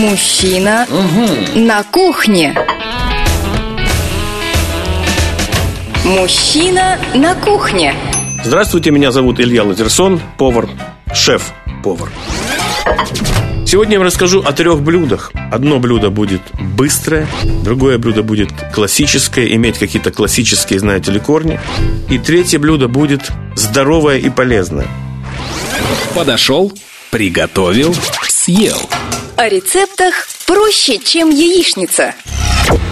Мужчина на кухне. Мужчина на кухне. Здравствуйте, меня зовут Илья Лазерсон, повар, шеф-повар. Сегодня я вам расскажу о трех блюдах. Одно блюдо будет быстрое, другое блюдо будет классическое, иметь какие-то классические, знаете ли, корни. И третье блюдо будет здоровое и полезное. Подошел, приготовил, съел. О рецептах проще, чем яичница.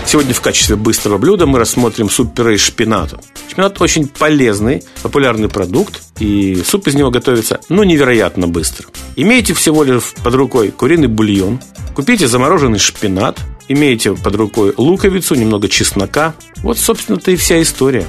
Сегодня в качестве быстрого блюда мы рассмотрим суп-пюре из шпината. Шпинат очень полезный, популярный продукт, и суп из него готовится, ну, невероятно быстро. Имейте всего лишь под рукой куриный бульон, купите замороженный шпинат, имеете под рукой луковицу, немного чеснока. Вот, собственно-то, и вся история.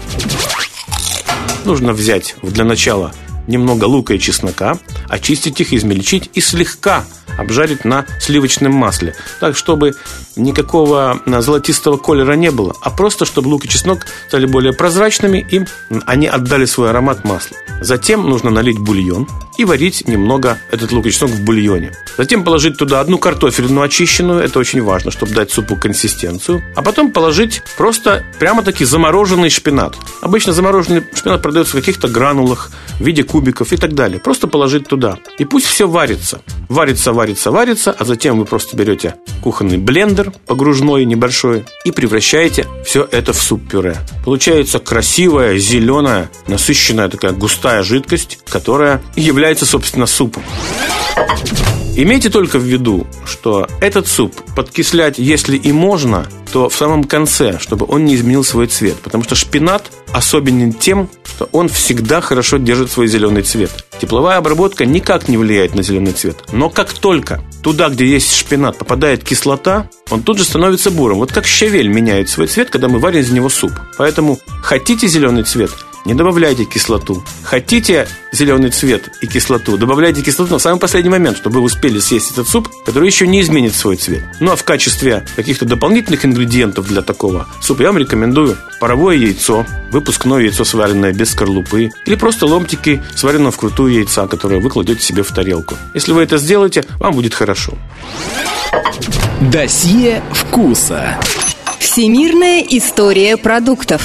Нужно взять для начала немного лука и чеснока, очистить их, измельчить и слегка обжарить на сливочном масле. Так, чтобы никакого а, золотистого колера не было, а просто, чтобы лук и чеснок стали более прозрачными, и они отдали свой аромат маслу. Затем нужно налить бульон и варить немного этот лук и чеснок в бульоне. Затем положить туда одну картофельную очищенную, это очень важно, чтобы дать супу консистенцию. А потом положить просто прямо-таки замороженный шпинат. Обычно замороженный шпинат продается в каких-то гранулах, в виде кубиков и так далее. Просто положить туда. И пусть все варится. Варится, варится, варится, а затем вы просто берете кухонный блендер, погружной, небольшой, и превращаете все это в суп-пюре. Получается красивая, зеленая, насыщенная такая густая жидкость, которая является, собственно, супом. Имейте только в виду, что этот суп подкислять, если и можно, то в самом конце, чтобы он не изменил свой цвет. Потому что шпинат особенен тем, что он всегда хорошо держит свой зеленый цвет. Тепловая обработка никак не влияет на зеленый цвет. Но как только туда, где есть шпинат, попадает кислота, он тут же становится бурым. Вот как щавель меняет свой цвет, когда мы варим из него суп. Поэтому хотите зеленый цвет – не добавляйте кислоту. Хотите зеленый цвет и кислоту, добавляйте кислоту в самый последний момент, чтобы вы успели съесть этот суп, который еще не изменит свой цвет. Ну а в качестве каких-то дополнительных ингредиентов для такого супа я вам рекомендую паровое яйцо, выпускное яйцо, сваренное без скорлупы, или просто ломтики сваренного вкрутую яйца, которое вы кладете себе в тарелку. Если вы это сделаете, вам будет хорошо. Досье вкуса. Всемирная история продуктов.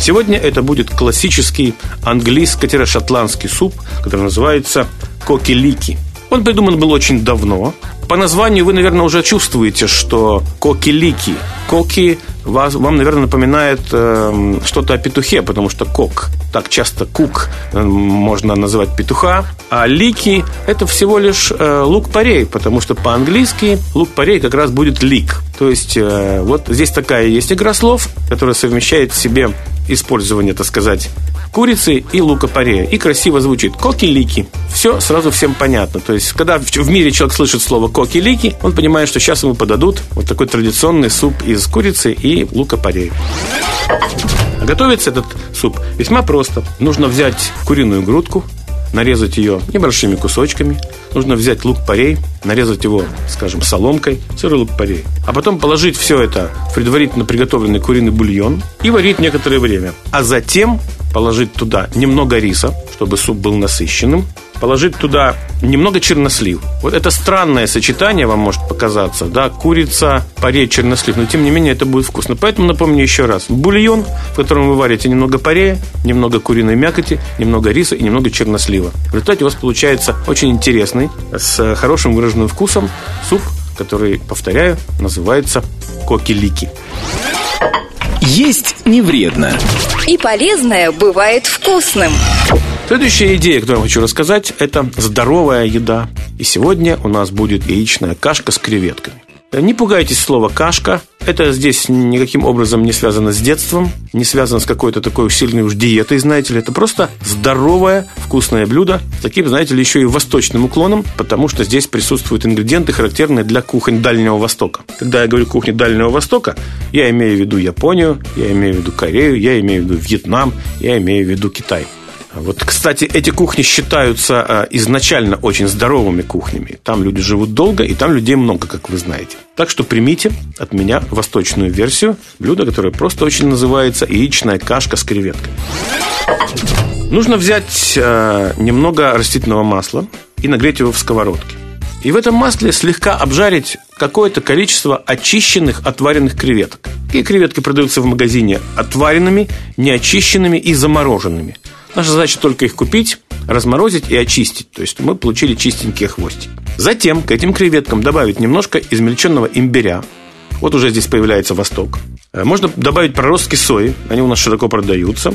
Сегодня это будет классический английско-шотландский суп, который называется коки-лики. Он придуман был очень давно. По названию вы, наверное, уже чувствуете, что коки-лики. Коки вас, вам, наверное, напоминает э, что-то о петухе, потому что кок, так часто кук э, можно называть петуха, а лики – это всего лишь э, лук-порей, потому что по-английски лук-порей как раз будет лик. То есть э, вот здесь такая есть игра слов, которая совмещает в себе использование, так сказать, курицы и лука-порея. И красиво звучит. Коки-лики. Все сразу всем понятно. То есть, когда в мире человек слышит слово коки-лики, он понимает, что сейчас ему подадут вот такой традиционный суп из курицы и лука-порея. Готовится этот суп весьма просто. Нужно взять куриную грудку, нарезать ее небольшими кусочками. Нужно взять лук-порей, нарезать его, скажем, соломкой, сырый лук-порей. А потом положить все это в предварительно приготовленный куриный бульон и варить некоторое время. А затем положить туда немного риса, чтобы суп был насыщенным, положить туда немного чернослив. Вот это странное сочетание вам может показаться, да, курица, парей, чернослив, но тем не менее это будет вкусно. Поэтому напомню еще раз. Бульон, в котором вы варите немного парея, немного куриной мякоти, немного риса и немного чернослива. В результате у вас получается очень интересный, с хорошим выраженным вкусом суп, который, повторяю, называется коки-лики. Есть не вредно. И полезное бывает вкусным. Следующая идея, которую я хочу рассказать, это здоровая еда. И сегодня у нас будет яичная кашка с креветками. Не пугайтесь слова «кашка». Это здесь никаким образом не связано с детством, не связано с какой-то такой сильной уж диетой, знаете ли. Это просто здоровое, вкусное блюдо с таким, знаете ли, еще и восточным уклоном, потому что здесь присутствуют ингредиенты, характерные для кухонь Дальнего Востока. Когда я говорю кухня Дальнего Востока, я имею в виду Японию, я имею в виду Корею, я имею в виду Вьетнам, я имею в виду Китай. Вот, кстати, эти кухни считаются а, изначально очень здоровыми кухнями. Там люди живут долго, и там людей много, как вы знаете. Так что примите от меня восточную версию блюда, которое просто очень называется яичная кашка с креветкой. Нужно взять а, немного растительного масла и нагреть его в сковородке. и в этом масле слегка обжарить какое-то количество очищенных отваренных креветок. Такие креветки продаются в магазине отваренными, неочищенными и замороженными. Наша задача только их купить, разморозить и очистить. То есть мы получили чистенькие хвостики. Затем к этим креветкам добавить немножко измельченного имбиря. Вот уже здесь появляется восток. Э, можно добавить проростки сои, они у нас широко продаются.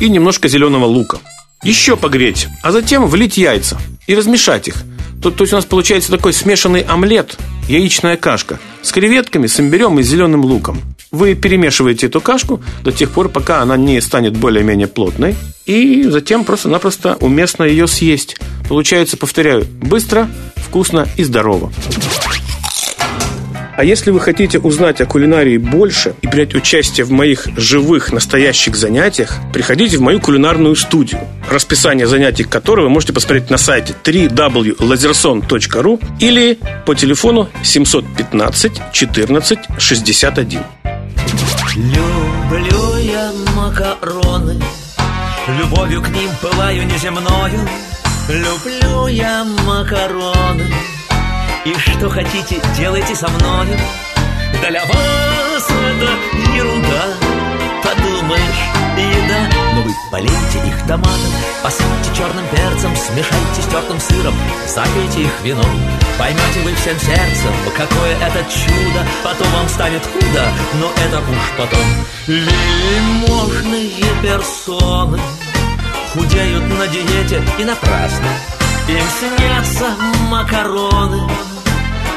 И немножко зеленого лука. Еще погреть, а затем влить яйца и размешать их. То, то есть у нас получается такой смешанный омлет, яичная кашка с креветками, с имбирем и зеленым луком. Вы перемешиваете эту кашку до тех пор, пока она не станет более-менее плотной, и затем просто-напросто уместно ее съесть. Получается, повторяю, быстро, вкусно и здорово. А если вы хотите узнать о кулинарии больше и принять участие в моих живых, настоящих занятиях, приходите в мою кулинарную студию, расписание занятий которой вы можете посмотреть на сайте www.lazerson.ru или по телефону 715 14 61. Люблю я макароны, любовью к ним пылаю неземною. Люблю я макароны, и что хотите, делайте со мною Для вас это ерунда Подумаешь, еда. Но вы полейте их томатом Посыпьте черным перцем Смешайте с тертым сыром Запейте их вином. Поймете вы всем сердцем Какое это чудо. Потом вам станет худо Но это уж потом. Вельможные персоны Худеют на диете и напрасно им снятся макароны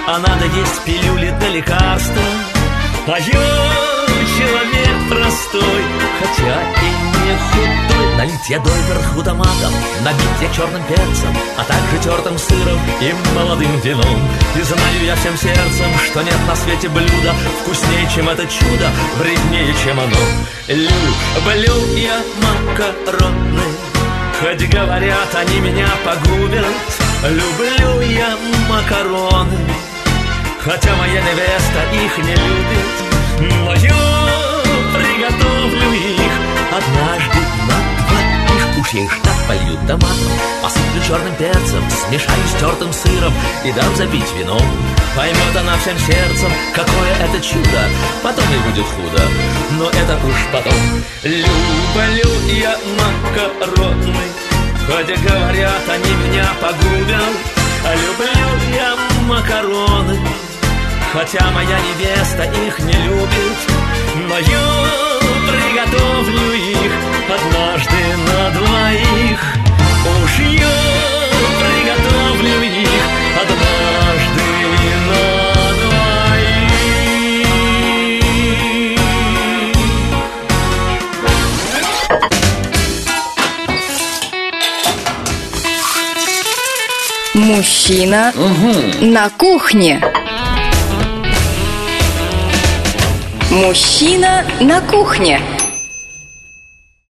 А надо есть пилюли для лекарства. А я человек простой Хотя и не худой. Налить я доверху томатом Набить я черным перцем А также тертым сыром и молодым вином. И знаю я всем сердцем Что нет на свете блюда Вкуснее, чем это чудо Вреднее, чем оно. Люблю я макароны Хоть говорят, они меня погубят. Люблю я макароны Хотя моя невеста их не любит. Но я томатом Посыплю черным перцем Смешаю с тертым сыром И дам запить вином Поймет она всем сердцем Какое это чудо Потом ей будет худо. Но это уж потом. Люблю я макароны Хотя говорят, они меня погубят. Люблю я макароны Хотя моя невеста их не любит. Но я Мужчина на кухне. Мужчина на кухне.